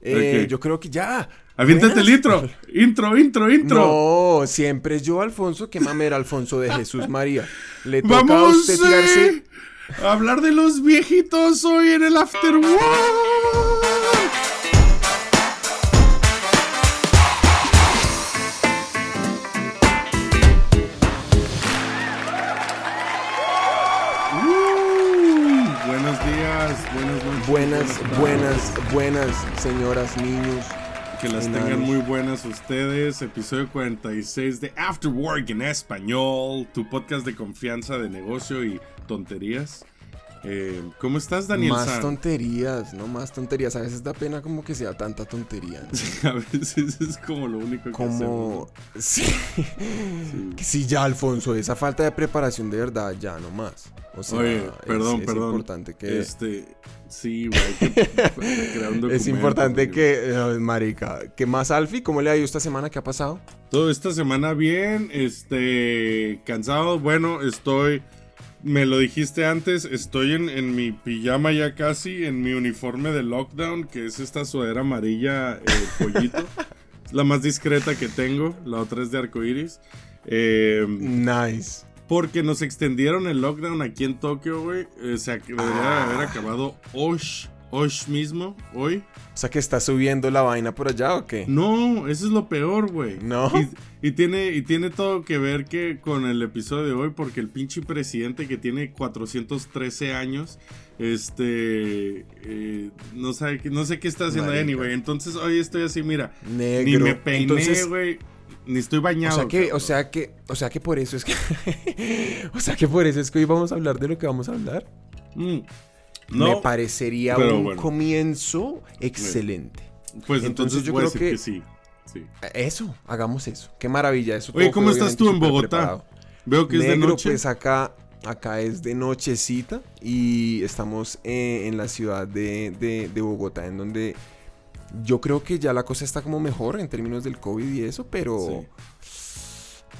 Eh, Yo creo que ya. Aviéntate el intro. Intro, intro, intro. No, siempre yo, Alfonso. Qué mamera, Alfonso de Jesús María. Le toca Vamos a usted tirarse. a hablar de los viejitos hoy en el After Buenas, buenas, señoras, niños. Que las tengan muy buenas ustedes. Episodio 46 de After Work en español, tu podcast de confianza de negocio y tonterías. Eh, ¿Cómo estás, Daniel? Más tonterías, no más tonterías. A veces da pena como que sea tanta tontería. a veces es como lo único que como... Sí. sí. ya, Alfonso, esa falta de preparación de verdad, ya no más. O sea, Oye, perdón, perdón. Es importante que. Este. Sí, güey. es importante que. marica. ¿Qué más, Alfie? ¿Cómo le ha ido esta semana? ¿Qué ha pasado? Todo esta semana bien. Este. Cansado. Bueno, estoy. Me lo dijiste antes, estoy en, en, mi pijama ya casi, en mi uniforme de lockdown, que es esta sudadera amarilla eh, pollito. es la más discreta que tengo, la otra es de arcoiris. Eh, nice. Porque nos extendieron el lockdown aquí en Tokio, güey. Sea, que debería haber ah. acabado Osh, Osh mismo, hoy. O sea, que está subiendo la vaina por allá o qué? No, eso es lo peor, güey. No. Y, tiene, y tiene todo que ver que con el episodio de hoy, porque el pinche presidente que tiene 413 años, este, eh, no, sabe, no sé qué está haciendo anyway. Entonces hoy estoy así, mira, Negro. ni me peiné, güey. Ni estoy bañado. O sea que, o sea que, o sea que por eso es que. o sea que por eso es que hoy vamos a hablar de lo que vamos a hablar. Mm, Me parecería un comienzo excelente. Pues entonces, yo creo que, sí, Eso, hagamos eso. Qué maravilla eso. Oye, ¿cómo estás tú en Bogotá? Veo que es de noche. Pues acá, acá es de nochecita y estamos eh, en la ciudad de, de Bogotá, en donde yo creo que ya la cosa está como mejor en términos del COVID y eso, pero...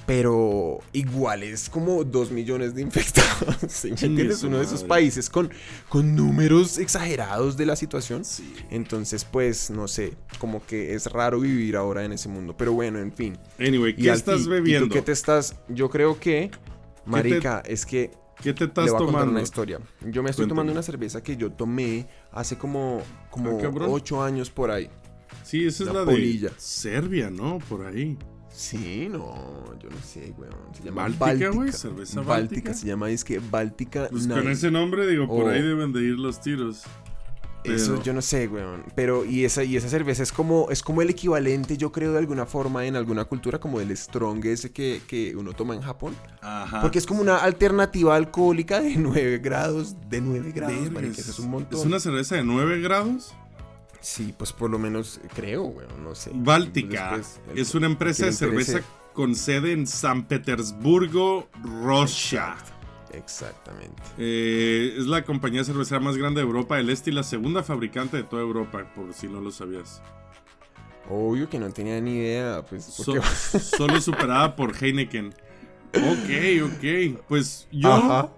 Pero igual es como dos millones de infectados. ¿sí? entiendes? Uno de esos países con, con números exagerados de la situación. Entonces, pues, no sé, como que es raro vivir ahora en ese mundo. Pero bueno, en fin. Anyway, ¿qué estás bebiendo? ¿y tú qué te estás? Yo creo que, Marica, es que ¿Qué te estás tomando? una historia. Yo me estoy tomando una cerveza que yo tomé hace como, como ah, ocho años por ahí. Sí, esa es la, de Serbia, ¿no? Por ahí. Sí, no, yo no sé, weón. Se llama Báltica, güey, cerveza Báltica. Se llama, es que Báltica. Pues con ese nombre, digo, por ahí deben de ir los tiros. Eso yo no sé, weón. Pero, y esa, y esa cerveza es como, es como el equivalente, yo creo, de alguna forma, en alguna cultura, como del strong ese que, que uno toma en Japón. Ajá. Porque es como una alternativa alcohólica de 9 grados. De 9 grados, marica, es un montón. ¿Es una cerveza de 9 grados? Sí, pues por lo menos creo, weón, no sé. Báltica es una empresa de cerveza con sede en San Petersburgo, Russia. Exactamente. Eh, es la compañía cervecera más grande de Europa del Este y la segunda fabricante de toda Europa, por si no lo sabías. Obvio que no tenía ni idea, pues. solo superada por Heineken. Ok, ok. Pues yo.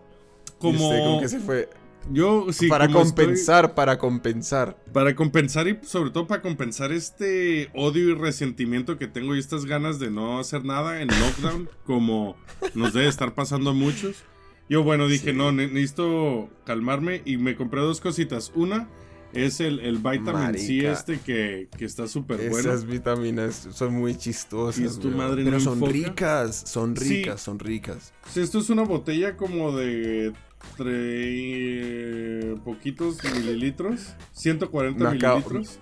Como. que se fue. Yo sí. Para compensar, para compensar. Para compensar y sobre todo para compensar este odio y resentimiento que tengo y estas ganas de no hacer nada en lockdown, como nos debe estar pasando a muchos. Yo, bueno, dije, no, necesito calmarme y me compré dos cositas. Una es el, el vitamin C este que, que está súper bueno. Esas vitaminas son muy chistosas. tu madre Pero son ricas, son ricas, son ricas. Esto es una botella como de tre... poquitos mililitros, 140 mililitros.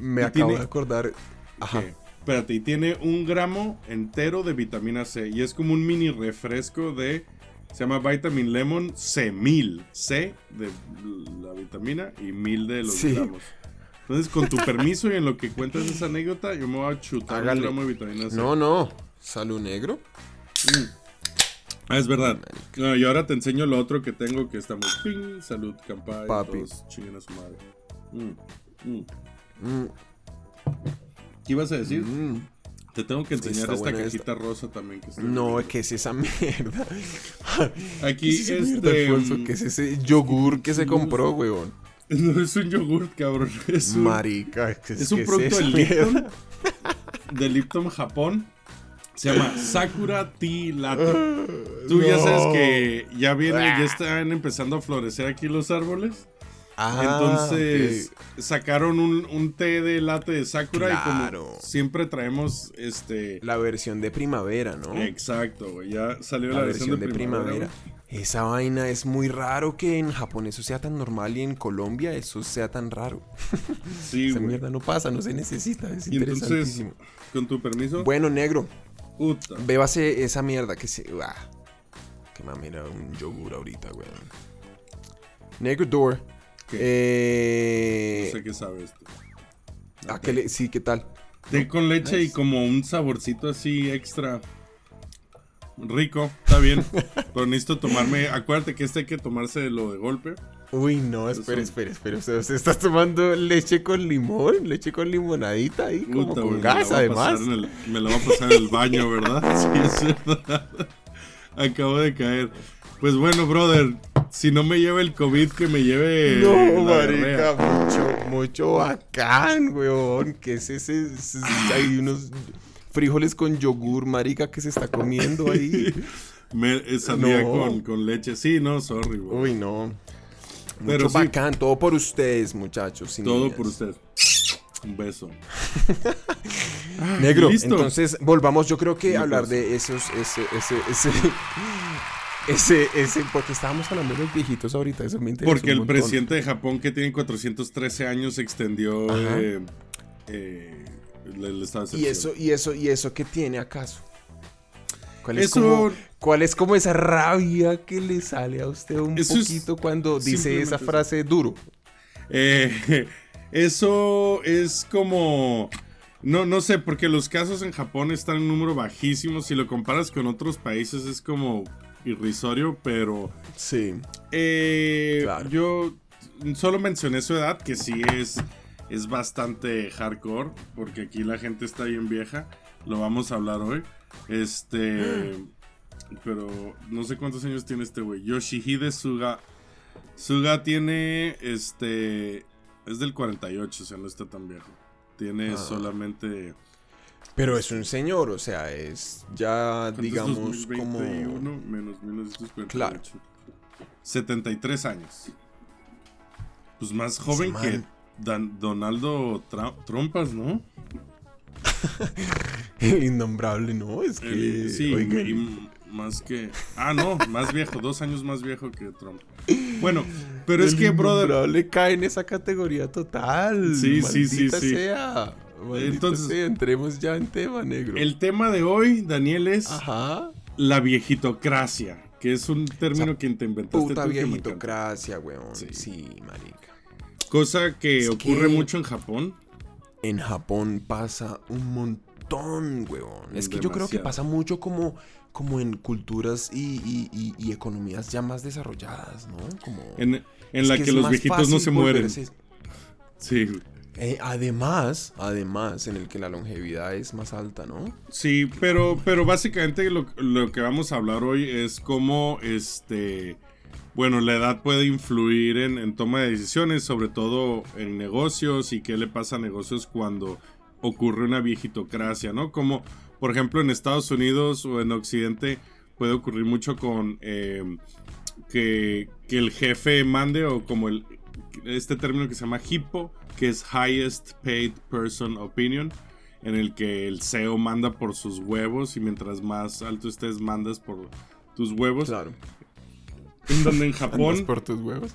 Me acabo de acordar. Ajá. Espérate, y tiene un gramo entero de vitamina C. Y es como un mini refresco de se llama Vitamin Lemon C1000. C de la vitamina y 1000 de los gramos. Entonces, con tu permiso y en lo que cuentas esa anécdota, yo me voy a chutar un gramo de vitamina C. No, no. Salud negro. Mm. Ah, es verdad. y ahora te enseño lo otro que tengo que está muy ping. Salud, campay. Papi. Todos chinguen a su madre. Mm, mm. ¿Qué ibas a decir? Te tengo que enseñar esta cajita rosa también. Que no, ¿qué es esa mierda? Aquí ¿Qué es este. Alfonso? ¿Qué es ese yogur que se compró, weón? No es un yogurt, cabrón. Es un, Marica, es, un producto de Lipton. de Lipton Japón. Se llama Sakura Tea Latte. Tú ya sabes que ya viene, ya están empezando a florecer aquí los árboles. Ah, Entonces sacaron un, té de latte de Sakura y como siempre traemos este la versión de primavera, ¿no? Exacto, güey. Ya salió la, versión, de, primavera. Esa vaina es muy raro que en Japón eso sea tan normal y en Colombia eso sea tan raro. Sí, Esa mierda no pasa, no se necesita, es interesantísimo. con tu permiso. Bueno, negro. Puta. Bébase esa mierda que se. Ah, que mamera un yogur ahorita, weón. Negro Door. Eh... No sé qué sabe esto. Ah, que sí, ¿qué tal? Té con leche y como un saborcito así extra. Rico, está bien. pero necesito tomarme. Acuérdate que este hay que tomarse lo de golpe. Uy, no, espera, espera, espera. ¿Usted, está tomando leche con limón? ¿Leche con limonadita ahí? como con gas, además. me lo va a pasar en el baño, ¿verdad? Sí, es verdad. Acabo de caer. Pues bueno, brother, si no me lleva el COVID, que me lleve. No, marica, mucho, mucho bacán, weón. Que es ese. hay unos frijoles con yogur, marica, que se está comiendo ahí. me, sandía con, leche. Sí, no, sorry, weón. Uy, no. Pero mucho bacán, todo por ustedes, muchachos. todo por ustedes. Un beso. Negro, entonces volvamos, yo creo que hablar de esos, ese, ese, ese, ese, ese, porque estábamos hablando de los viejitos ahorita, eso me. Porque el presidente de Japón, que tiene 413 años, extendió eh, eh, el, estado de ¿Y eso, y eso, y eso qué tiene acaso? ¿Cuál es, como, ¿Cuál es como esa rabia que le sale a usted un poquito cuando dice esa frase duro? Eh, eso es como... No, no sé, porque los casos en Japón están en un número bajísimo. Si lo comparas con otros países es como irrisorio, pero. Sí. Eh, Yo solo mencioné su edad, que sí es, es bastante hardcore, porque aquí la gente está bien vieja. Lo vamos a hablar hoy. Este. Pero no sé cuántos años tiene este güey. Yoshihide Suga. Suga tiene. Este. Es del 48, o sea, no está tan viejo. Tiene ah. solamente pero es un señor, o sea, es ya, digamos, como... menos 1948. Claro. 73 años. Pues más joven que Donaldo Trompas, ¿no? El innombrable, ¿no? Es que... sí, más que... Ah, no, más viejo, dos años más viejo que Trump. Bueno, pero es que, brother... Le cae en esa categoría total. Sí, sí, sí, sí. Sea. Entonces, entremos ya en tema, negro. El tema de hoy, Daniel, es la viejitocracia, que es un término que te inventaste puta viejitocracia, weón. Sí. marica. Cosa que ocurre mucho en Japón. En Japón pasa un montón, weón. Es que yo creo que pasa mucho como, como en culturas y, economías ya más desarrolladas, ¿no? Como, en, la que, los viejitos no se mueren. Sí. Eh, además, además, en el que la longevidad es más alta, ¿no? Sí, pero, pero básicamente lo, que vamos a hablar hoy es cómo este. Bueno, la edad puede influir en, toma de decisiones, sobre todo en negocios y qué le pasa a negocios cuando ocurre una viejitocracia, ¿no? Como, por ejemplo, en Estados Unidos o en Occidente puede ocurrir mucho con eh, que, que, el jefe mande o como el, este término que se llama HIPPO, que es Highest Paid Person Opinion, en el que el CEO manda por sus huevos y mientras más alto estés mandas por tus huevos. Claro. En donde en Japón. por tus huevos.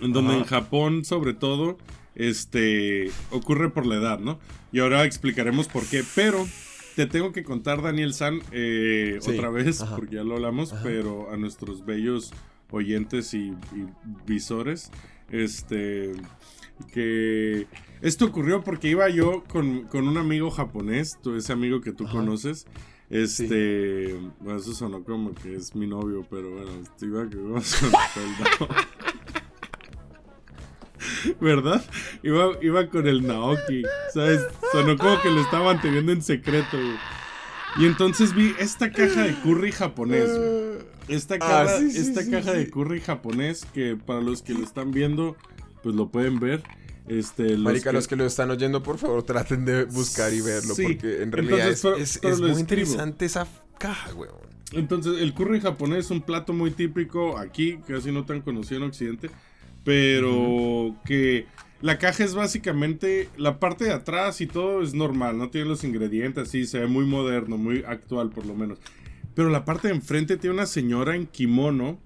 En donde en Japón, sobre todo, este ocurre por la edad, ¿no? Y ahora explicaremos por qué. Pero te tengo que contar, Daniel San, eh, otra vez, porque ya lo hablamos, pero a nuestros bellos oyentes y, y visores, este que esto ocurrió porque iba yo con, un amigo japonés, ese amigo que tú conoces. Este, bueno, eso sonó como que es mi novio, pero bueno, iba que ¿Verdad? Iba, iba con el Naoki, ¿sabes? Sonó como que lo estaban teniendo en secreto, Y entonces vi esta caja de curry japonés, Esta, ah, caja, esta caja de curry japonés que para los que lo están viendo pues lo pueden ver. Este, Marica, los que lo están oyendo, por favor, traten de buscar y verlo, porque en realidad es, muy interesante esa caja, weón. Entonces, el curry japonés es un plato muy típico aquí, casi no tan conocido en Occidente, pero que la caja es básicamente la parte de atrás y todo es normal, no tiene los ingredientes, sí, se ve muy moderno, muy actual por lo menos. Pero la parte de enfrente tiene una señora en kimono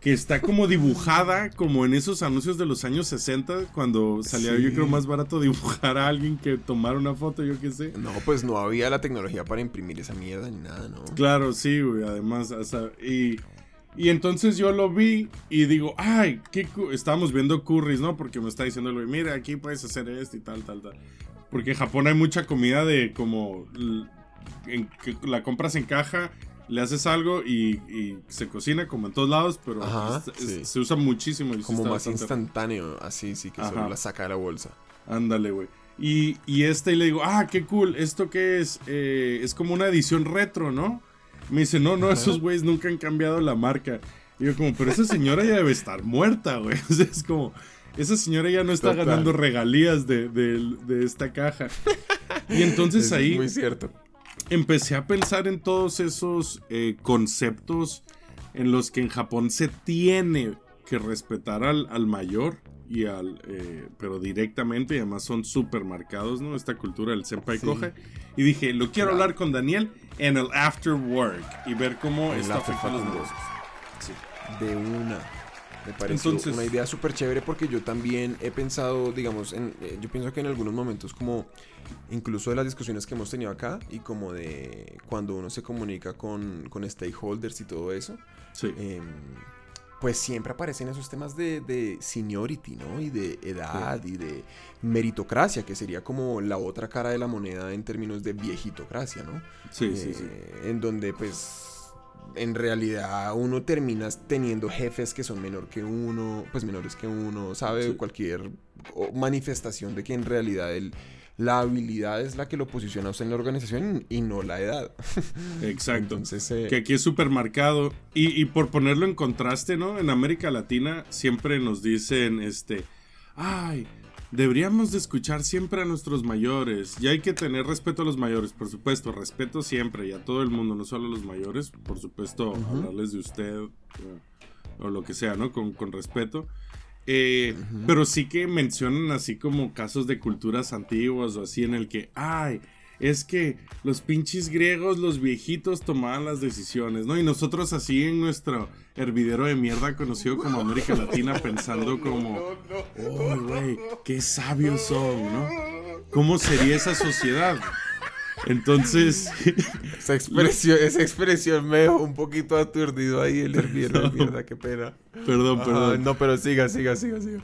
que está como dibujada como en esos anuncios de los años 60 cuando salía yo creo más barato dibujar a alguien que tomar una foto, yo qué sé. No, pues no había la tecnología para imprimir esa mierda ni nada, ¿no? Claro, sí, güey, además, y, y entonces yo lo vi y digo, ay, qué estábamos viendo curries, ¿no? Porque me está diciendo, mira, aquí puedes hacer esto y tal, tal, tal. Porque en Japón hay mucha comida de como... En, que la compras en caja le haces algo y, se cocina como en todos lados, pero se usa muchísimo. como más instantáneo, así, sí, que solo la saca de la bolsa. Ándale, güey. Y, y este y le digo, ah, qué cool, ¿esto qué es? Eh, es como una edición retro, ¿no? Me dice, no, no, esos güeyes nunca han cambiado la marca. Y yo como, pero esa señora ya debe estar muerta, güey. O sea, es como, esa señora ya no está ganando regalías de, de, esta caja. Y entonces ahí... muy cierto empecé a pensar en todos esos eh, conceptos en los que en Japón se tiene que respetar al, mayor y al eh, pero directamente y además son súper marcados no esta cultura del senpai coge y dije lo quiero hablar con Daniel en el after work y ver cómo está afectando los negocios de una me parece una idea súper chévere porque yo también he pensado, digamos, en, eh, yo pienso que en algunos momentos como incluso de las discusiones que hemos tenido acá y como de cuando uno se comunica con, con stakeholders y todo eso, em, pues siempre aparecen esos temas de, de, seniority, ¿no? Y de edad y de meritocracia, que sería como la otra cara de la moneda en términos de viejitocracia, ¿no? Sí, sí, sí. Eh, en donde pues en realidad uno termina teniendo jefes que son menor que uno, pues menores que uno, sabe cualquier manifestación de que en realidad el, la habilidad es la que lo posiciona usted en la organización y no la edad. Exacto. Entonces, eh, que aquí es súper marcado. Y, y, por ponerlo en contraste, ¿no? En América Latina siempre nos dicen, este, ay, Deberíamos de escuchar siempre a nuestros mayores y hay que tener respeto a los mayores, por supuesto, respeto siempre y a todo el mundo, no solo a los mayores, por supuesto, hablarles de usted o, lo que sea, ¿no? Con, respeto. Eh, pero sí que mencionan así como casos de culturas antiguas o así en el que, ay, es que los pinches griegos, los viejitos tomaban las decisiones, ¿no? Y nosotros así en nuestro hervidero de mierda conocido como América Latina pensando como, oh, güey, qué sabios son, ¿no? ¿Cómo sería esa sociedad? Entonces. Esa expresión, esa expresión me dejó un poquito aturdido ahí el hervidero de mierda, qué pena. Perdón, perdón. no, pero siga, siga, siga, siga.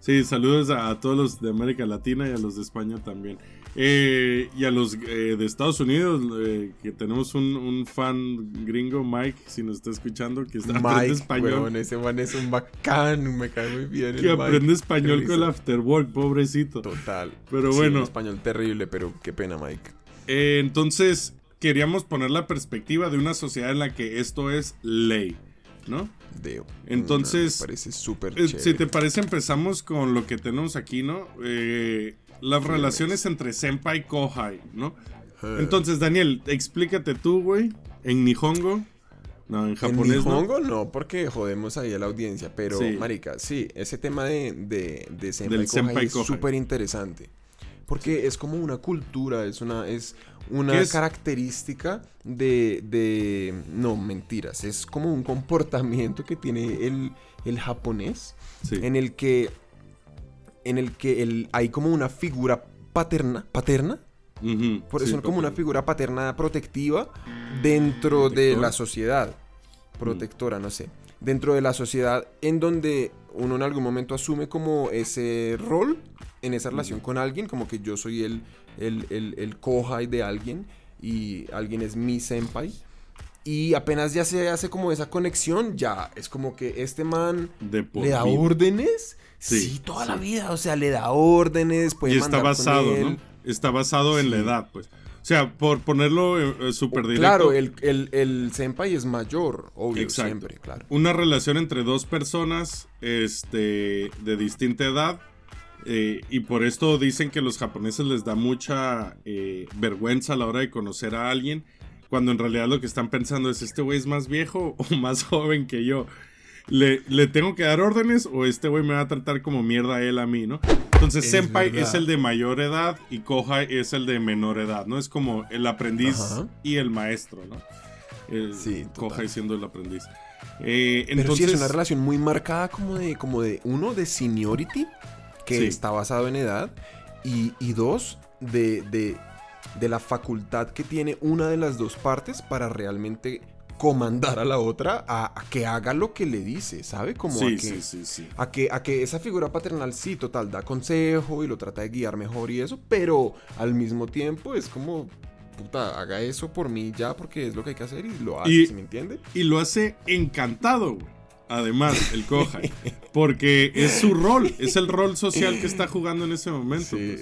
Sí, saludos a, todos los de América Latina y a los de España también. Eh, y a los eh, de Estados Unidos, eh, que tenemos un, fan gringo, Mike, si nos está escuchando, que está, aprende español. ese man es un bacán, me cae muy bien. Que aprende español con el afterwork, pobrecito. Total. Pero bueno. español terrible, pero qué pena, Mike. entonces, queríamos poner la perspectiva de una sociedad en la que esto es ley. ¿no? Entonces, parece súper eh, Si te parece, empezamos con lo que tenemos aquí, ¿no? Eh, las relaciones entre Senpai y Kohai, ¿no? Entonces, Daniel, explícate tú, güey, en Nihongo. No, en japonés. En Nihongo no, porque jodemos ahí a la audiencia. Pero, Marica, sí, ese tema de, de, de Senpai, es súper interesante. Porque es como una cultura, es una, es una característica de, de, No, mentiras. Es como un comportamiento que tiene el, el japonés. En el que. En el que el, hay como una figura paterna. ¿Paterna? Por eso como una figura paterna protectiva dentro de la sociedad. Protectora, no sé. Dentro de la sociedad en donde uno en algún momento asume como ese rol en esa relación con alguien, como que yo soy el, el, el, el kohai de alguien y alguien es mi senpai. Y apenas ya se hace como esa conexión, ya es como que este man le da órdenes. Sí, toda la vida, o sea, le da órdenes, puede y está basado, ¿no? Está basado en la edad, pues. O sea, por ponerlo eh, súper directo. Claro, el, el, el, senpai es mayor, obvio, siempre, claro. Una relación entre dos personas este, de distinta edad. Eh, y por esto dicen que los japoneses les da mucha eh, vergüenza a la hora de conocer a alguien. Cuando en realidad lo que están pensando es, ¿este güey es más viejo o más joven que yo? ¿Le, ¿Le, tengo que dar órdenes o este güey me va a tratar como mierda él a mí, no? Entonces, Senpai es el de mayor edad y Kohai es el de menor edad, ¿no? Es como el aprendiz y el maestro, ¿no? sí, Kohai siendo el aprendiz. Eh, entonces, es una relación muy marcada como de, como de uno, de seniority, que está basado en edad, y, dos, de, de, de la facultad que tiene una de las dos partes para realmente comandar a la otra a, que haga lo que le dice, ¿sabe? Como a, que, a, que, a que esa figura paternal sí, total, da consejo y lo trata de guiar mejor y eso, pero al mismo tiempo es como, puta, haga eso por mí ya porque es lo que hay que hacer y lo hace, ¿me entiende? Y lo hace encantado, güey. Además, el coja. Porque es su rol, es el rol social que está jugando en ese momento. Sí,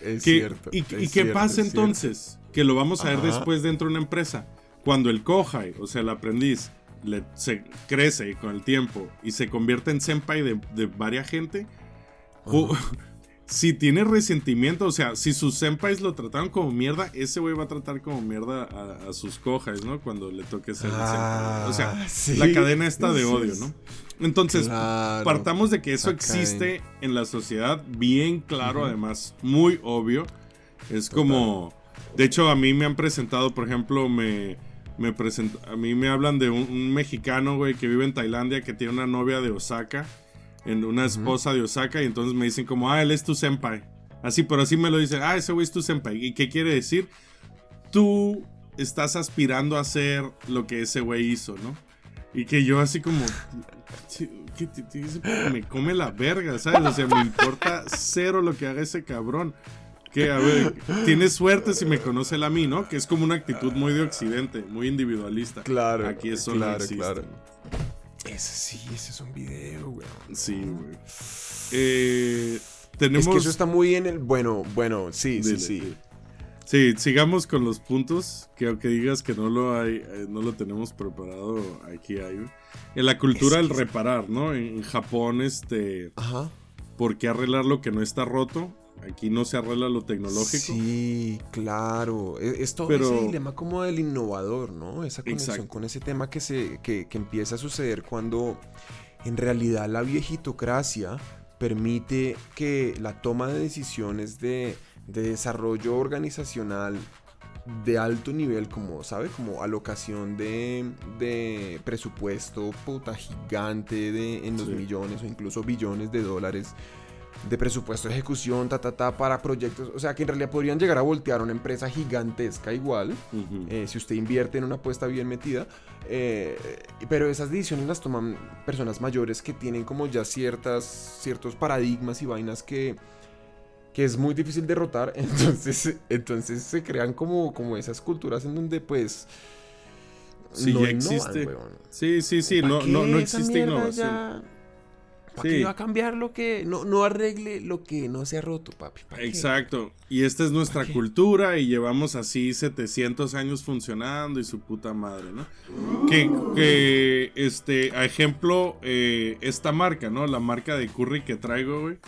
pues. es cierto. ¿Y, qué pasa entonces? Que lo vamos a ver después dentro de una empresa cuando el kohai, o sea, el aprendiz, le, se crece con el tiempo y se convierte en senpai de, de varias gente, si tiene resentimiento, o sea, si sus senpais lo trataron como mierda, ese güey va a tratar como mierda a, sus kohais, ¿no? Cuando le toque ser ah, O sea, la cadena está de odio, ¿no? Entonces, partamos de que eso existe en la sociedad, bien claro, además, muy obvio. Es como. De hecho, a mí me han presentado, por ejemplo, me me a mí me hablan de un, mexicano, güey, que vive en Tailandia, que tiene una novia de Osaka, en una esposa de Osaka, y entonces me dicen como, ah, él es tu senpai. Así, pero así me lo dicen, ah, ese güey es tu senpai. ¿Y qué quiere decir? Tú estás aspirando a hacer lo que ese güey hizo, ¿no? Y que yo así como, me come la verga, ¿sabes? O sea, me importa cero lo que haga ese cabrón que, a ver, tienes suerte si me conoce a mí, ¿no? Que es como una actitud muy de occidente, muy individualista. Claro. Aquí eso claro, no claro. Ese sí, ese es un video, güey. Sí, güey. Eh, tenemos... Es que eso está muy en el... Bueno, bueno, sí, sí, sí. Sí, sigamos con los puntos, que aunque digas que no lo hay, eh, no lo tenemos preparado, aquí hay. En la cultura del reparar, ¿no? En Japón, este... Ajá. ¿Por qué arreglar lo que no está roto? Aquí no se arregla lo tecnológico. Sí, claro. E, es, todo ese dilema como del innovador, ¿no? Esa conexión con ese tema que, se, que, empieza a suceder cuando en realidad la viejitocracia permite que la toma de decisiones de, desarrollo organizacional de alto nivel, como, ¿sabe? Como alocación de, presupuesto puta gigante de, en los millones o incluso billones de dólares de presupuesto de ejecución, ta, ta, ta, para proyectos. O sea, que en realidad podrían llegar a voltear una empresa gigantesca igual, eh, si usted invierte en una apuesta bien metida. Eh, pero esas decisiones las toman personas mayores que tienen como ya ciertas, ciertos paradigmas y vainas que, que es muy difícil derrotar. Entonces, entonces se crean como, como esas culturas en donde pues... Sí, ya existe. sí, sí, sí, no, no, no existe innovación. ¿Para qué va a cambiar lo que no, no arregle lo que no se ha roto, papi? Exacto. Y esta es nuestra cultura y llevamos así 700 años funcionando y su puta madre, ¿no? Que, que este, a ejemplo, eh, esta marca, ¿no? La marca de curry que traigo, güey.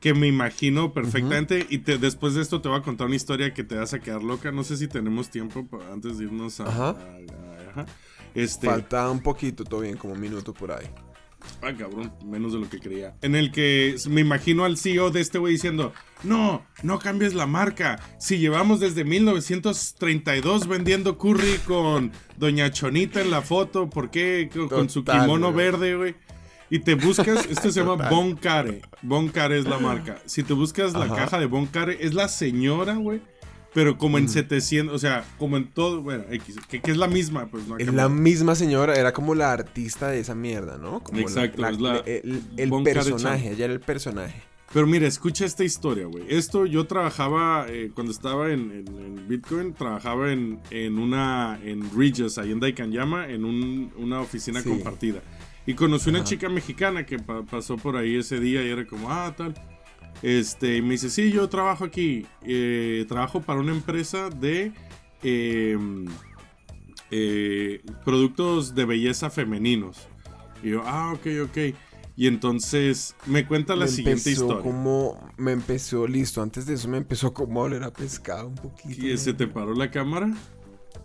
Que me imagino perfectamente. Y te, después de esto te voy a contar una historia que te vas a quedar loca. No sé si tenemos tiempo antes de irnos a. Ajá. Este, Falta un poquito, todo bien, como un minuto por ahí. Ah, cabrón, menos de lo que creía. En el que me imagino al CEO de este güey diciendo, no, no cambies la marca. Si llevamos desde 1932 vendiendo curry con Doña Chonita en la foto, ¿por qué con, su kimono verde, güey? Y te buscas, esto se llama Boncare. Boncare es la marca. Si te buscas la caja de Boncare, es la señora, güey pero como en 700, o sea, como en todo, bueno, X, que, es la misma, pues no Es la misma señora, era como la artista de esa mierda, ¿no? Como Exacto, es la, el, personaje, ella era el personaje. Pero mira, escucha esta historia, güey. Esto yo trabajaba, eh, cuando estaba en, Bitcoin, trabajaba en, en una, en Regis, ahí en Daikanyama, en un, una oficina compartida. Y conocí una chica mexicana que pasó por ahí ese día y era como, ah, tal. Este, me dice, sí, yo trabajo aquí. Eh, trabajo para una empresa de em, eh, productos de belleza femeninos. Y yo, ah, ok, ok. Y entonces me cuenta la siguiente historia. Como, me empezó, listo, antes de eso me empezó como a oler a pescado un poquito. ¿Y se te paró la cámara?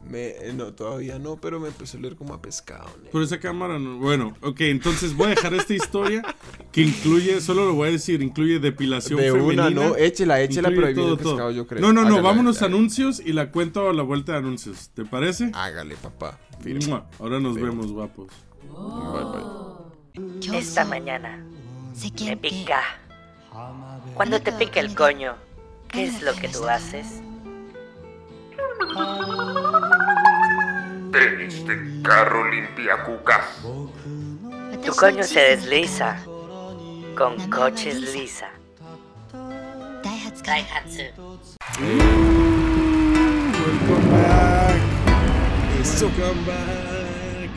Me, no, todavía no, pero me empezó a oler como a pescado. Pero esa cámara no. Bueno, ok, entonces voy a dejar esta historia que incluye, solo lo voy a decir, incluye depilación de femenina. Una, no, échela, échela, pero ahí viene pescado, yo creo. No, no, no, vámonos a anuncios y la cuento a la vuelta de anuncios. ¿Te parece? Hágale, papá. Ahora nos vemos, guapos. Esta mañana me pica. Cuando te pica el coño, ¿qué es lo que tú haces? Tenis de carro limpia cucas. Tu coño se desliza con coches lisa. Daihatsu. Welcome back. Welcome back.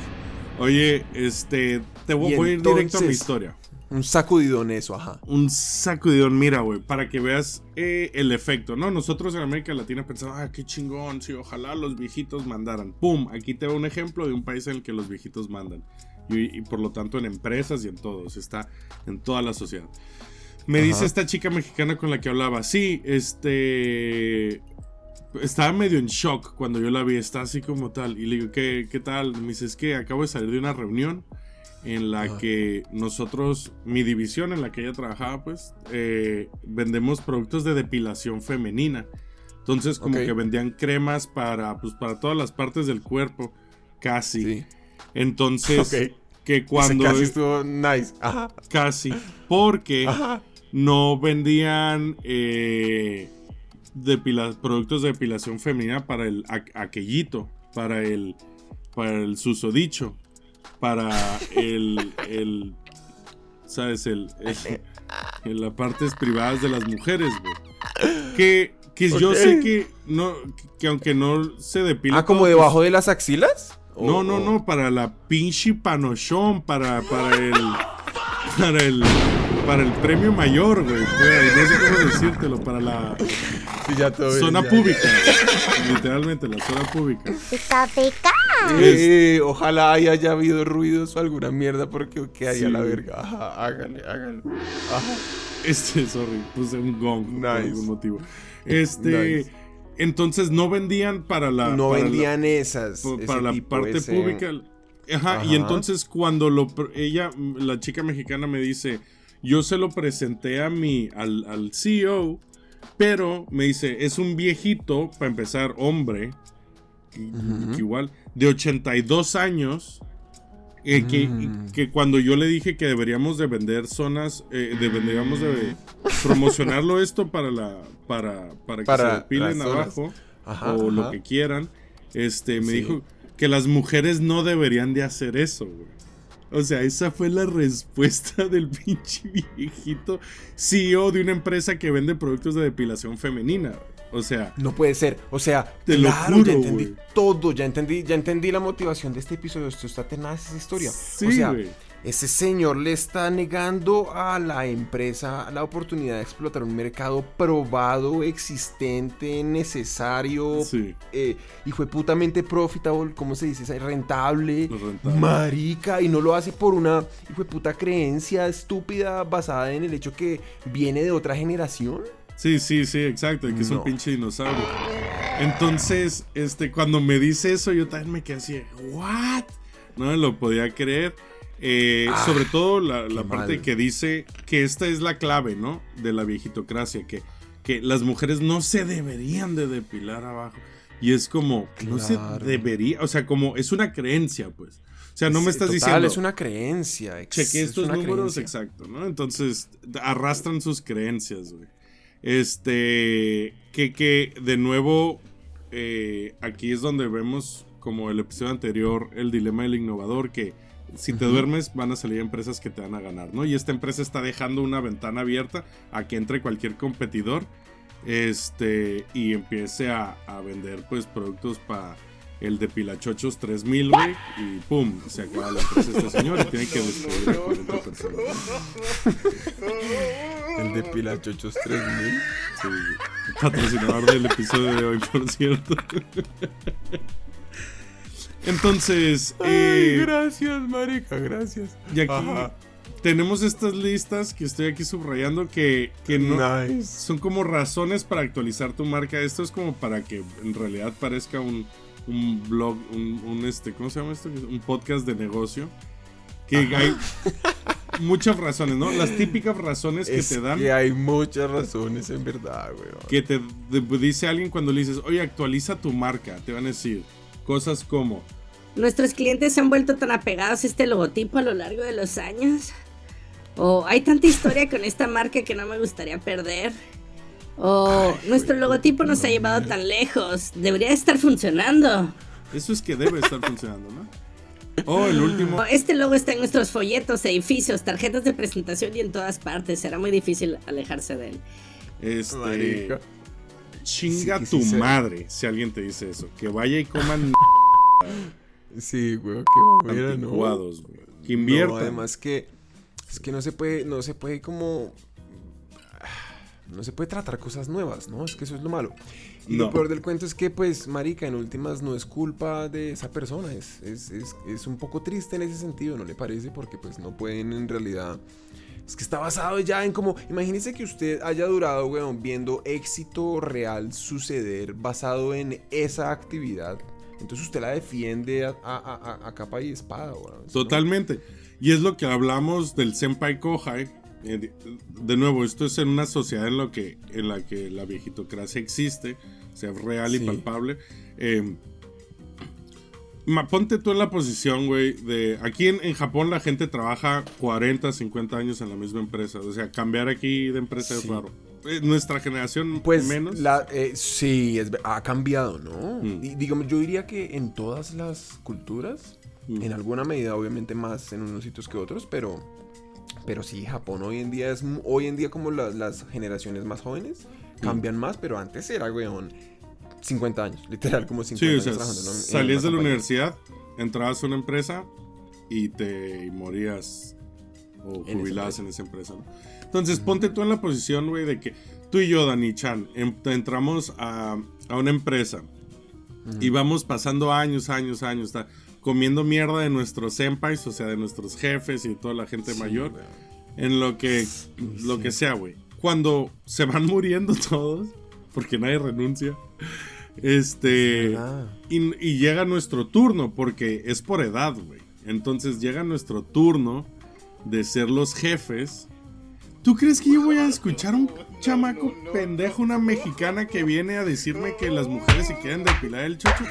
Oye, este, te voy, a ir directo a mi historia. Un sacudidón eso, ajá. Un sacudidón, mira, güey, para que veas eh, el efecto, ¿no? Nosotros en América Latina pensamos, ah, qué chingón, sí, ojalá los viejitos mandaran. ¡Pum! Aquí te veo un ejemplo de un país en el que los viejitos mandan. Y, por lo tanto en empresas y en todos, está en toda la sociedad. Me dice esta chica mexicana con la que hablaba, sí, este... Estaba medio en shock cuando yo la vi, está así como tal. Y le digo, ¿qué, qué tal? Me dice, es que acabo de salir de una reunión en la que nosotros, mi división en la que ella trabajaba, pues, eh, vendemos productos de depilación femenina. Entonces, como que vendían cremas para, pues, para todas las partes del cuerpo, casi. Entonces, que cuando... casi estuvo nice. Casi. Porque no vendían eh, productos de depilación femenina para el aquellito, para el, para el susodicho para el, el ¿sabes? El, en las partes privadas de las mujeres, güey. Que, que yo sé que no, que aunque no se depila. Ah, como debajo de las axilas. No, no, no, para la pinche panochón, para, para el, para el, para el premio mayor, güey. No sé cómo decírtelo, para la zona pública. Literalmente, la zona pública. Está feca. Eh, ojalá haya, habido ruidos o alguna mierda porque que haya la verga. Ajá, hágale, hágale. Ajá. Este, sorry, puse un gong por algún motivo. Este. Entonces no vendían para la. No vendían esas. Para la parte pública. Ajá, y entonces cuando lo ella, la chica mexicana me dice, yo se lo presenté a mi, al, al CEO, pero me dice, es un viejito, para empezar, hombre, igual, de 82 años, eh, mm. que, cuando yo le dije que deberíamos de vender zonas, eh, deberíamos de promocionarlo esto para la para, para que se depilen abajo o lo que quieran, este me dijo que las mujeres no deberían de hacer eso, O sea, esa fue la respuesta del pinche viejito CEO de una empresa que vende productos de depilación femenina. O sea. No puede ser. O sea, te lo juro, ya entendí todo. Ya entendí, ya entendí la motivación de este episodio. Esto está tenaz esa historia. Sí, o sea, ese señor le está negando a la empresa la oportunidad de explotar un mercado probado, existente, necesario, eh, y fue putamente profitable, ¿cómo se dice? Rentable, rentable, marica, y no lo hace por una fue puta creencia estúpida basada en el hecho que viene de otra generación. Sí, sí, sí, exacto, que es un pinche dinosaurio. Entonces, este, cuando me dice eso, yo también me quedé así, ¿what? No me lo podía creer. Eh, ah, sobre todo la, parte que dice que esta es la clave, ¿no? De la viejitocracia, que, que las mujeres no se deberían de depilar abajo. Y es como, no se debería, o sea, como es una creencia, pues. O sea, no me estás diciendo. es una creencia. cheque estos números, exacto, ¿no? Entonces, arrastran sus creencias, güey. Este, que, que de nuevo, eh, aquí es donde vemos, como el episodio anterior, el dilema del innovador, que si te duermes van a salir empresas que te van a ganar, ¿no? Y esta empresa está dejando una ventana abierta a que entre cualquier competidor este, y empiece a, a vender pues productos para el de Pilachochos 3000, güey, y pum, se acaba la empresa este señor y tiene que despedir a 40 personas. El de Pilachochos 3000. Sí, patrocinador del episodio de hoy, por cierto. Entonces, eh, gracias, marica, gracias. Y aquí tenemos estas listas que estoy aquí subrayando que, que no son como razones para actualizar tu marca. Esto es como para que en realidad parezca un, un blog, un, este, ¿cómo se llama esto? Un podcast de negocio. Que hay muchas razones, ¿no? Las típicas razones que te dan. Que hay muchas razones, en verdad, güey. Que te dice alguien cuando le dices, oye, actualiza tu marca. Te van a decir cosas como. Nuestros clientes se han vuelto tan apegados a este logotipo a lo largo de los años. O hay tanta historia con esta marca que no me gustaría perder. O nuestro logotipo nos ha llevado tan lejos. Debería estar funcionando. Eso es que debe estar funcionando, ¿no? Oh, el último. Este logo está en nuestros folletos, edificios, tarjetas de presentación y en todas partes. Será muy difícil alejarse de él. Este. Chinga tu madre si alguien te dice eso. Que vaya y coman. sí, güey, que güey. Que inviertan. además que. Es que no se puede, no se puede como no se puede tratar cosas nuevas, ¿no? Es que eso es lo malo. Y lo peor del cuento es que, pues, marica, en últimas no es culpa de esa persona. Es, es, es, es, un poco triste en ese sentido, ¿no le parece? Porque, pues, no pueden en realidad... Es que está basado ya en como... Imagínese que usted haya durado, weón, viendo éxito real suceder basado en esa actividad. Entonces usted la defiende a, a, a, capa y espada, weón. Totalmente. Y es lo que hablamos del Senpai Kohai eh, de nuevo, esto es en una sociedad en, lo que, en la que la viejitocracia existe, sea real y palpable. Eh, ponte tú en la posición, güey, de... Aquí en, Japón la gente trabaja 40, 50 años en la misma empresa. O sea, cambiar aquí de empresa es raro. Eh, nuestra generación pues menos. La, sí, ha cambiado, ¿no? Mm. Digamos, yo diría que en todas las culturas, mm. en alguna medida, obviamente más en unos sitios que otros, pero pero sí, Japón hoy en día es hoy en día como las generaciones más jóvenes cambian más, pero antes era, weón, 50 años, literal como 50 sí, años. salías de la universidad, entrabas a una empresa y te morías o jubilabas en esa empresa. Entonces, ponte tú en la posición, güey, de que tú y yo, Dani Chan, entramos a, a, una empresa y vamos pasando años, años, años comiendo mierda de nuestros senpais, o sea, de nuestros jefes y de toda la gente mayor, en lo que, lo que sea, güey. Cuando se van muriendo todos, porque nadie renuncia, este, y, y, llega nuestro turno, porque es por edad, güey. Entonces llega nuestro turno de ser los jefes. ¿Tú crees que yo voy a escuchar un chamaco pendejo, una mexicana que viene a decirme que las mujeres se quieren depilar el chocho?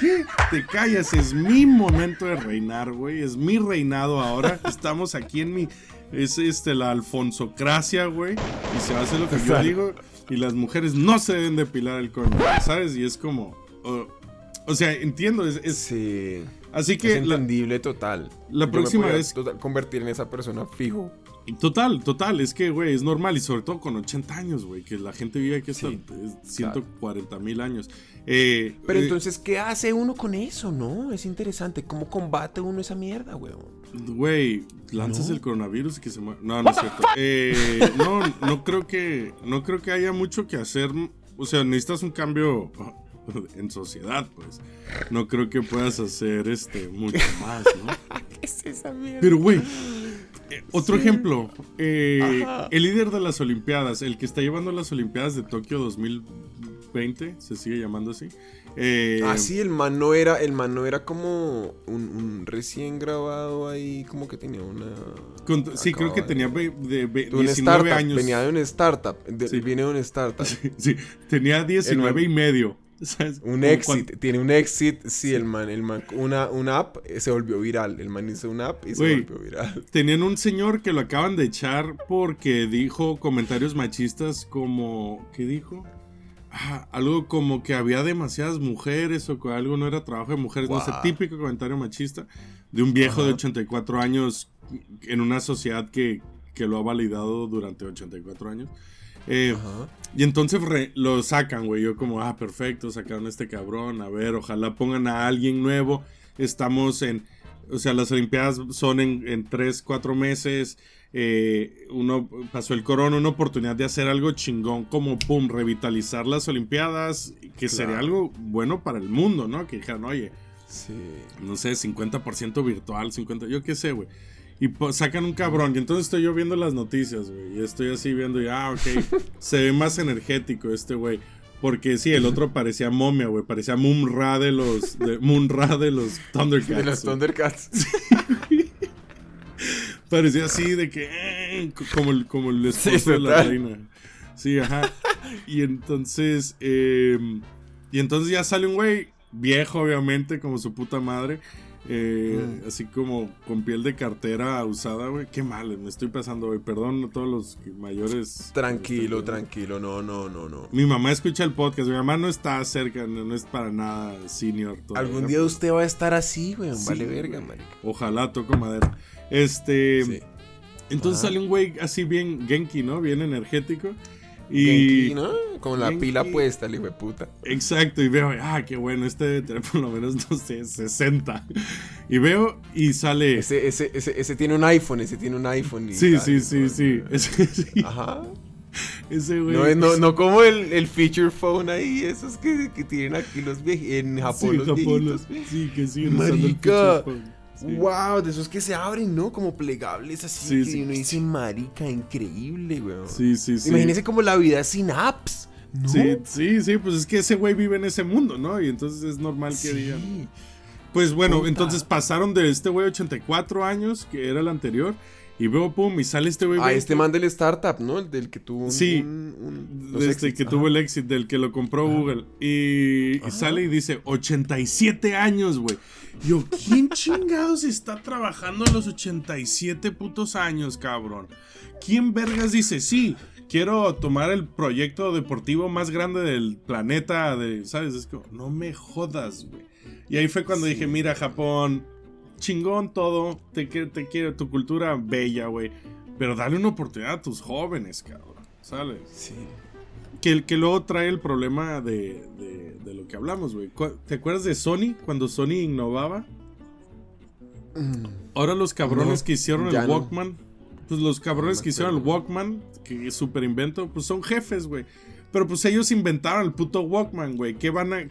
qué te callas? Es mi momento de reinar, güey. Es mi reinado ahora. Estamos aquí en mi. Es este, la alfonsocracia, güey. Y se hace lo que yo digo. Y las mujeres no se deben depilar el coño, ¿sabes? Y es como. o sea, entiendo. Es, sí. Así que. Es entendible total. La próxima vez. convertir en esa persona fijo. Total, total, es que, güey, es normal y sobre todo con 80 años, güey, que la gente vive aquí hasta 140 mil años. Eh, Pero eh, entonces, ¿qué hace uno con eso, no? Es interesante, ¿cómo combate uno esa mierda, güey? Güey, lanzas el coronavirus y que se muere. No, no es cierto. Eh, no, no creo que, no creo que haya mucho que hacer. O sea, necesitas un cambio en sociedad, pues. No creo que puedas hacer este mucho más, ¿no? ¿Qué es esa mierda? Pero, güey, eh, otro ejemplo, eh, el líder de las Olimpiadas, el que está llevando las Olimpiadas de Tokio 2020, se sigue llamando así. Eh, ah, sí, el man no era, el man era como un, recién grabado ahí, como que tenía una... sí, creo que tenía de, 19 años. Venía de una startup, viene de una startup. Sí, tenía 19 y medio. Un exit, tiene un exit, sí, el man, el man, una, una app eh, se volvió viral, el man hizo una app y se volvió viral. Tenían un señor que lo acaban de echar porque dijo comentarios machistas como, ¿qué dijo? Ah, algo como que había demasiadas mujeres o que algo no era trabajo de mujeres, no sé, típico comentario machista de un viejo de 84 años en una sociedad que, que lo ha validado durante 84 años. Eh, y entonces lo sacan, güey. Yo como, ah, perfecto, sacaron a este cabrón. A ver, ojalá pongan a alguien nuevo. Estamos en... o sea, las Olimpiadas son en, en tres, cuatro meses. Eh, uno pasó el corona, una oportunidad de hacer algo chingón, como pum, revitalizar las Olimpiadas, que sería algo bueno para el mundo, ¿no? Que dijeran, oye, no sé, 50% virtual, 50%, yo qué sé, güey. Y sacan un cabrón. Y entonces estoy yo viendo las noticias, güey. Y estoy así viendo, y ah, ok, se ve más energético este güey. Porque sí, el otro parecía momia, güey. Parecía Moon-Ra de los. De, Moon-Ra de los Thundercats. De los Thundercats. parecía así de que. Eh, como el, como el esposo de la reina. Sí, ajá. Y entonces. Em, y entonces ya sale un güey viejo, obviamente, como su puta madre. Eh, así como con piel de cartera usada, güey. Qué mal, me estoy pasando, güey. Perdón a todos los mayores. Tranquilo, tranquilo. No, no, no, no. Mi mamá escucha el podcast. Mi mamá no está cerca, no, es para nada senior. Algún día usted va a estar así, güey. vale verga, marica. Ojalá toco madera. Este. Entonces sale un güey así bien genki, ¿no? Bien energético. Y. ¿no? Con la pila puesta, el hijo de puta. Exacto, y veo, ah, qué bueno, este debe tener por lo menos, no sé, 60. Y veo y sale. Ese, ese, ese, tiene un iPhone, ese tiene un iPhone. sí, sí, sí, sí, Ajá. Ese güey. No, no, como el, el, feature phone ahí, esos que, que tienen aquí los viejitos. En Japón, los viejitos. Sí, que siguen Marica. Wow, de esos que se abren, ¿no? Como plegables así. que uno dice, marica, increíble, weón. Sí, sí, sí. Imagínese como la vida sin apps. Sí, sí, sí, pues es que ese güey vive en ese mundo, ¿no? Y entonces es normal que digan. Pues bueno, entonces pasaron de este güey 84 años, que era el anterior, y veo, pum, y sale este güey. Ah, este man del startup, ¿no? El del que tuvo un. Sí, este que tuvo el éxito, del que lo compró Google. Y, y, sale y dice: 87 años, güey. Yo, ¿quién chingados está trabajando a los 87 putos años, cabrón? ¿Quién vergas dice, sí, quiero tomar el proyecto deportivo más grande del planeta? De, ¿Sabes? Es como, no me jodas, güey. Y ahí fue cuando dije, mira, Japón chingón todo, te, te quiero, tu cultura bella, güey. Pero dale una oportunidad a tus jóvenes, cabrón. ¿Sabes? Sí. Que, que luego trae el problema de, de, lo que hablamos, güey. ¿Te acuerdas de Sony? Cuando Sony innovaba. Mm. Ahora los cabrones que hicieron el Walkman. Pues los cabrones que hicieron el Walkman, que es súper invento, pues son jefes, güey. Pero pues ellos inventaron el puto Walkman, güey. ¿Qué van a.?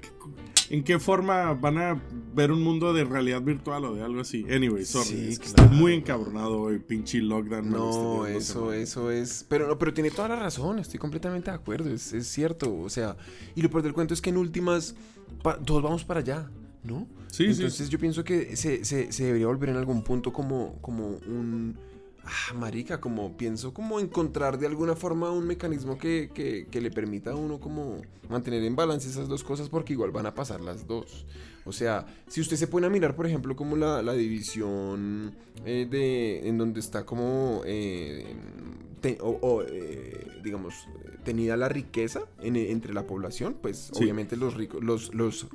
En qué forma van a ver un mundo de realidad virtual o de algo así. Anyway, sorry. estoy muy encabronado hoy, pinche lockdown. No, eso, eso es. Pero no, pero tiene toda la razón, estoy completamente de acuerdo, es, cierto. O sea, y lo peor del cuento es que en últimas, todos vamos para allá, ¿no? Sí, Entonces yo pienso que se, se, se, debería volver en algún punto como, como un ah, marica, como pienso como encontrar de alguna forma un mecanismo que, que, le permita a uno como mantener en balance esas dos cosas porque igual van a pasar las dos. O sea, si usted se pone a mirar, por ejemplo, como la, la división eh, de en donde está como eh, o, eh, digamos tenida la riqueza entre la población, pues obviamente los ricos, los, los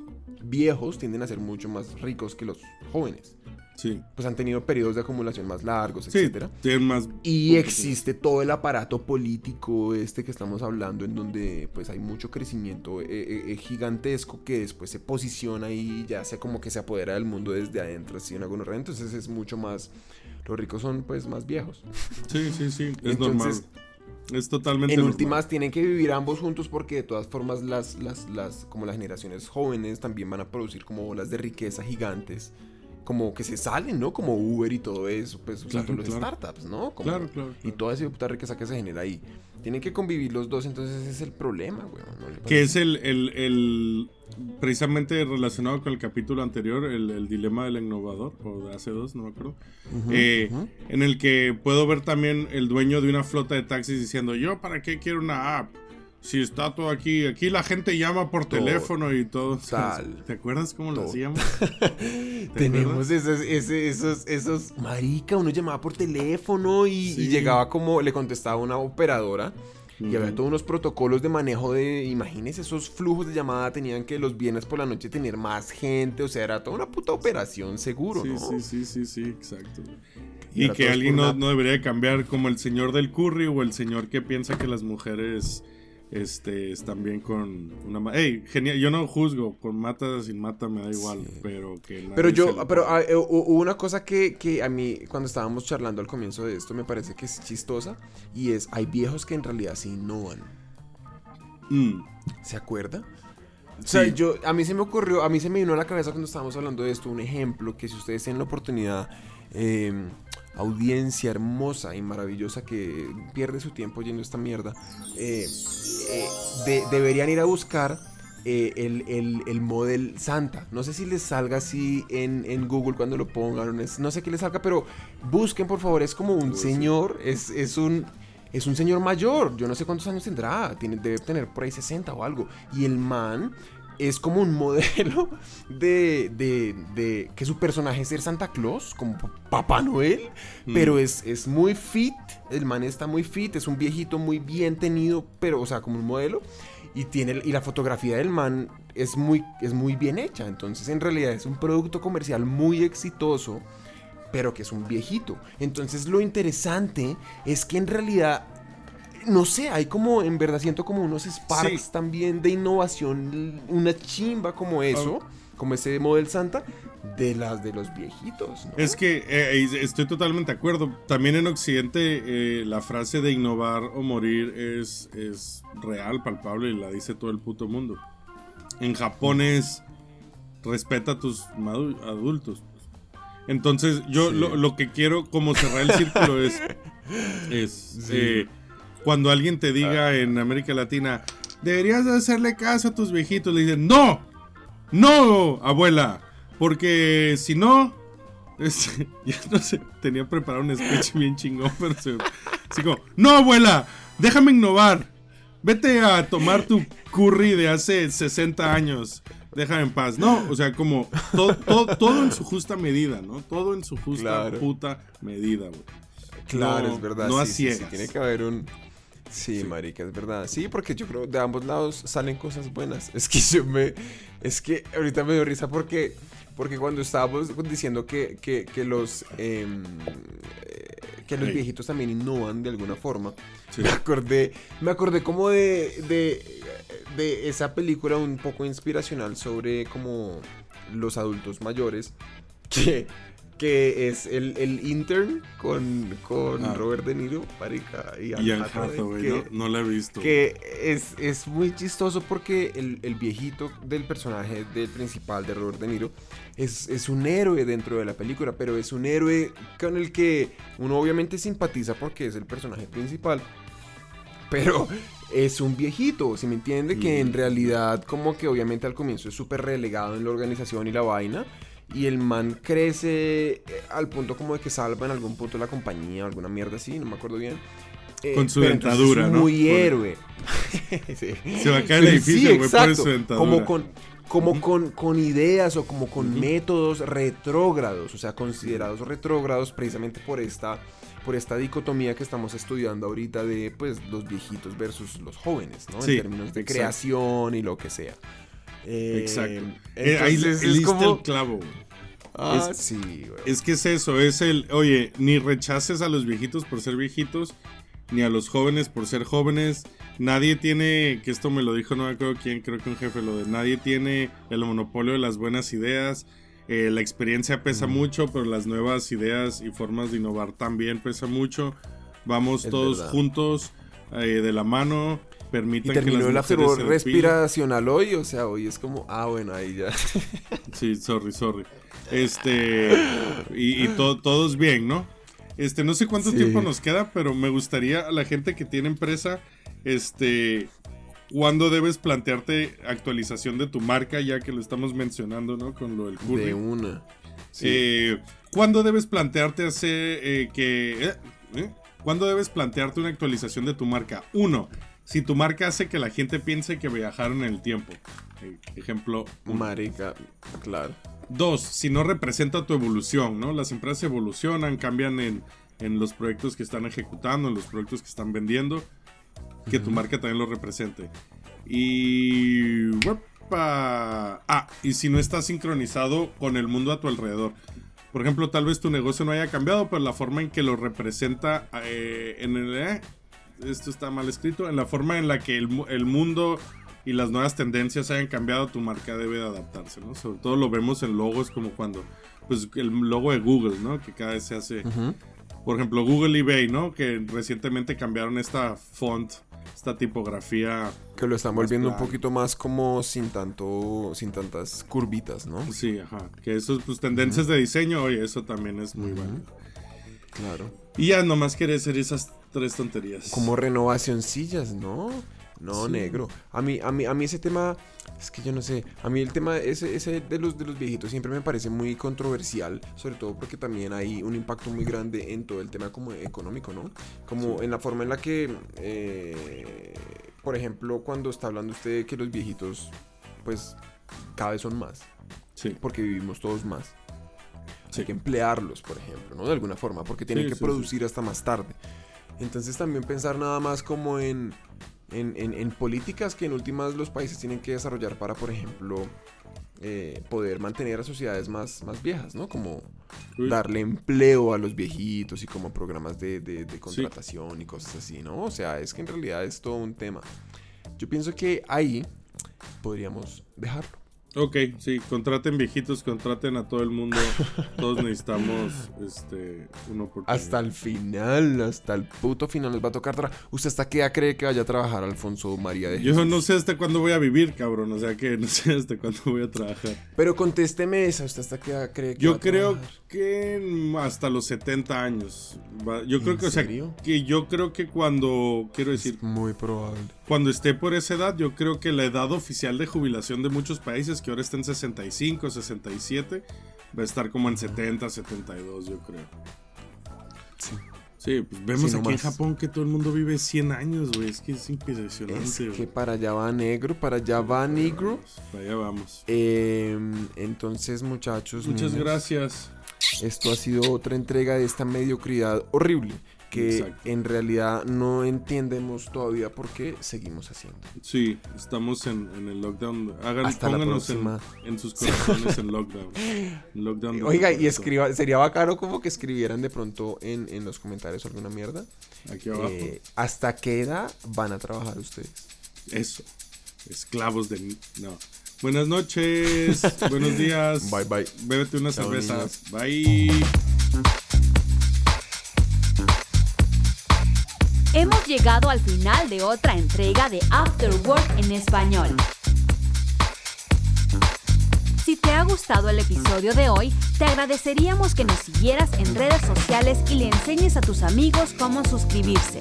viejos tienden a ser mucho más ricos que los jóvenes. Sí. Pues han tenido periodos de acumulación más largos, etcétera. más y existe todo el aparato político este que estamos hablando en donde pues hay mucho crecimiento eh, eh, eh, gigantesco que después se posiciona y ya sea como que se apodera del mundo desde adentro, así en algunos entonces es mucho más los ricos son pues más viejos. Sí, sí, sí, es normal. Es totalmente. En últimas tienen que vivir ambos juntos porque de todas formas las, las, las, como las generaciones jóvenes también van a producir como bolas de riqueza gigantes como que se salen, ¿no? Como Uber y todo eso, pues, o sea, los startups, ¿no? claro, claro, Y toda esa puta riqueza que se genera ahí. Tienen que convivir los dos, entonces ese es el problema, güey. que es el, el, el, precisamente relacionado con el capítulo anterior, el, dilema del innovador, o de hace dos, no me acuerdo. Eh, en el que puedo ver también el dueño de una flota de taxis diciendo, yo, ¿para qué quiero una app? Si está todo aquí. Aquí la gente llama por teléfono y todo. ¿Te acuerdas cómo lo hacíamos? Tenemos esos, esos, esos, Marica, uno llamaba por teléfono y, llegaba como. Le contestaba una operadora. Y había todos unos protocolos de manejo de. Imagínense, esos flujos de llamada tenían que los viernes por la noche tener más gente. O sea, era toda una puta operación, seguro, ¿no? Sí, sí, sí, sí, exacto. Y, que alguien no, no, debería cambiar como el señor del curry o el señor que piensa que las mujeres Este, es también con una... Hey, genial, yo no juzgo, con mata sin mata me da igual, pero que... Pero yo, pero ah, eh, hubo una cosa que, que, a mí, cuando estábamos charlando al comienzo de esto, me parece que es chistosa, y es, hay viejos que en realidad se innovan. Mm. ¿Se acuerda? O sea, yo, a mí se me ocurrió, a mí se me vino a la cabeza cuando estábamos hablando de esto un ejemplo que si ustedes tienen la oportunidad, eh, audiencia hermosa y maravillosa que pierde su tiempo yendo esta mierda, eh, eh, deberían ir a buscar eh, el, el, el, model Santa. No sé si les salga así en, Google cuando lo pongan, no sé qué les salga, pero busquen por favor, es como un señor, es, es un... Es un señor mayor, yo no sé cuántos años tendrá, tiene, debe tener por ahí 60 o algo. Y el man es como un modelo de, de, de, que su personaje es ser Santa Claus, como Papá Noel, mm. pero es, es muy fit, el man está muy fit, es un viejito muy bien tenido, pero, o sea, como un modelo, y, tiene, y la fotografía del man es muy, es muy bien hecha, entonces en realidad es un producto comercial muy exitoso, pero que es un viejito. Entonces lo interesante es que en realidad no sé, hay como, en verdad siento como unos sparks también de innovación, una chimba como eso, como ese modelo Santa, de las de los viejitos. Es que eh, eh, estoy totalmente de acuerdo. También en Occidente eh, la frase de innovar o morir es, es real, palpable y la dice todo el puto mundo. En Japón es respeta a tus adultos. Entonces yo lo, que quiero como cerrar el círculo es, es cuando alguien te diga ah. en América Latina, deberías hacerle caso a tus viejitos, le dicen, no, no, abuela, porque si no, yo no sé, tenía preparado un speech bien chingón, pero se, así como, no, abuela, déjame innovar, vete a tomar tu curry de hace 60 años. Déjame en paz. No, o sea, como todo, todo, en su justa medida, ¿no? Todo en su justa puta medida, güey. Claro, es verdad. No sí, así tiene que haber un, Sí, marica, es verdad. Sí, porque yo creo de ambos lados salen cosas buenas. Es que yo me. Es que ahorita me dio risa porque. Porque cuando estábamos diciendo que, que, los. Em, eh, que los viejitos también innovan de alguna forma. Me acordé. Me acordé como de, de. de esa película un poco inspiracional sobre como los adultos mayores. Que que es el, el intern con, con ah. Robert De Niro, marica, y Anne Hathaway, no, la he visto. Que es, es muy chistoso porque el, el, viejito del personaje del principal de Robert De Niro es, es, un héroe dentro de la película, pero es un héroe con el que uno obviamente simpatiza porque es el personaje principal, pero es un viejito, si me entiende, que en realidad como que obviamente al comienzo es súper relegado en la organización y la vaina y el man crece eh, al punto como de que salva en algún punto la compañía o alguna mierda así, no me acuerdo bien. Eh, con su dentadura, ¿no? Muy héroe. Se va a caer el edificio, por su dentadura. Como con, como con, con, ideas o como con métodos retrógrados, o sea, considerados retrógrados precisamente por esta, por esta dicotomía que estamos estudiando ahorita de pues los viejitos versus los jóvenes, ¿no? en términos de creación y lo que sea. Exacto. Eh, ahí le, el clavo. Ah, es, sí, Es que es eso, es el, oye, ni rechaces a los viejitos por ser viejitos, ni a los jóvenes por ser jóvenes. Nadie tiene, que esto me lo dijo, no me acuerdo quién, creo que un jefe lo de, nadie tiene el monopolio de las buenas ideas. Eh, la experiencia pesa mucho, pero las nuevas ideas y formas de innovar también pesa mucho. Vamos todos juntos eh, de la mano permitan y terminó el respiracional hoy, o sea, hoy es como, ah, bueno, ahí ya. sí, sorry, sorry. Este, y, todos bien, ¿no? Este, no sé cuánto tiempo nos queda, pero me gustaría a la gente que tiene empresa, este, ¿cuándo debes plantearte actualización de tu marca? Ya que lo estamos mencionando, ¿no? Con lo del curry. De una. Eh, ¿Cuándo debes plantearte hacer eh, que... Eh, ¿Cuándo debes plantearte una actualización de tu marca? Uno, si tu marca hace que la gente piense que viajaron en el tiempo. E, ejemplo. Marica, claro. Dos, si no representa tu evolución, ¿no? Las empresas evolucionan, cambian en, los proyectos que están ejecutando, en los proyectos que están vendiendo. Que tu marca también lo represente. Y. Ah, y si no está sincronizado con el mundo a tu alrededor. Por ejemplo, tal vez tu negocio no haya cambiado, pero la forma en que lo representa eh, en el, eh, esto está mal escrito. En la forma en la que el, el mundo y las nuevas tendencias hayan cambiado, tu marca debe de adaptarse, ¿no? Sobre todo lo vemos en logos como cuando, pues el logo de Google, ¿no? Que cada vez se hace, por ejemplo, Google eBay, ¿no? Que recientemente cambiaron esta font, esta tipografía. Que lo están volviendo un poquito más como sin tanto, sin tantas curvitas, ¿no? Sí, ajá. Que eso, pues tendencias de diseño, oye, eso también es muy bueno. Claro. Y ya nomás quiere hacer esas tres tonterías. Como renovacioncillas, ¿no? No, negro. A mí, a mí, a mí ese tema, es que yo no sé. A mí el tema ese, ese de los de los viejitos siempre me parece muy controversial, sobre todo porque también hay un impacto muy grande en todo el tema como económico, ¿no? Como en la forma en la que, eh, por ejemplo, cuando está hablando usted de que los viejitos, pues, cada vez son más. Sí. Porque vivimos todos más. Hay que emplearlos, por ejemplo, ¿no? De alguna forma, porque tienen que producir hasta más tarde. Entonces también pensar nada más como en en, políticas que en últimas los países tienen que desarrollar para, por ejemplo, eh, poder mantener a sociedades más, más viejas, ¿no? Como darle empleo a los viejitos y como programas de, contratación y cosas así, ¿no? O sea, es que en realidad es todo un tema. Yo pienso que ahí podríamos dejarlo. Ok, sí, contraten viejitos, contraten a todo el mundo. Todos necesitamos este, una oportunidad. Hasta el final, hasta el puto final nos va a tocar. ¿Usted hasta qué edad cree que vaya a trabajar Alfonso María de Jesús? Yo no sé hasta cuándo voy a vivir, cabrón. O sea que no sé hasta cuándo voy a trabajar. Pero contésteme esa, ¿usted hasta qué edad cree que Yo va a creo que hasta los 70 años. Yo creo que, o sea, que yo creo que cuando, quiero decir... muy probable. Cuando esté por esa edad, yo creo que la edad oficial de jubilación de muchos países que ahora está en 65, 67, va a estar como en 70, 72, yo creo. Sí. Sí, pues vemos aquí en Japón que todo el mundo vive 100 años, güey. Es que es impresionante. Es que para allá va negro, para allá va negro. Para allá vamos. Em, entonces, muchachos. Muchas gracias. Esto ha sido otra entrega de esta mediocridad horrible que en realidad no entendemos todavía por qué seguimos haciendo. Sí, estamos en, el lockdown. Hagan, Hasta pónganos en, en, sus corazones en lockdown. Oiga, y escriba, sería bacano como que escribieran de pronto en, en los comentarios alguna mierda. Aquí abajo. Eh, ¿Hasta qué edad van a trabajar ustedes? Eso. Esclavos de... No. Buenas noches. buenos días. Bye, bye. Bébete unas cervezas. Bye. Hemos llegado al final de otra entrega de After Work en español. Si te ha gustado el episodio de hoy, te agradeceríamos que nos siguieras en redes sociales y le enseñes a tus amigos cómo suscribirse.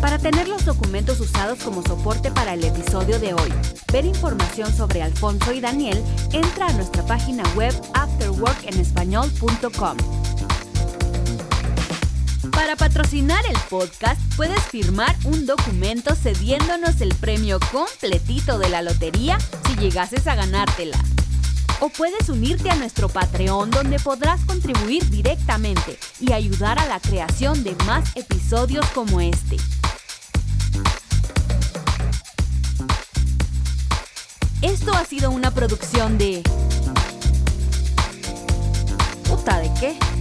Para tener los documentos usados como soporte para el episodio de hoy, ver información sobre Alfonso y Daniel, entra a nuestra página web afterworkenespañol.com. Para patrocinar el podcast, puedes firmar un documento cediéndonos el premio completito de la lotería si llegases a ganártela. O puedes unirte a nuestro Patreon donde podrás contribuir directamente y ayudar a la creación de más episodios como este. Esto ha sido una producción de... ¿Puta de qué?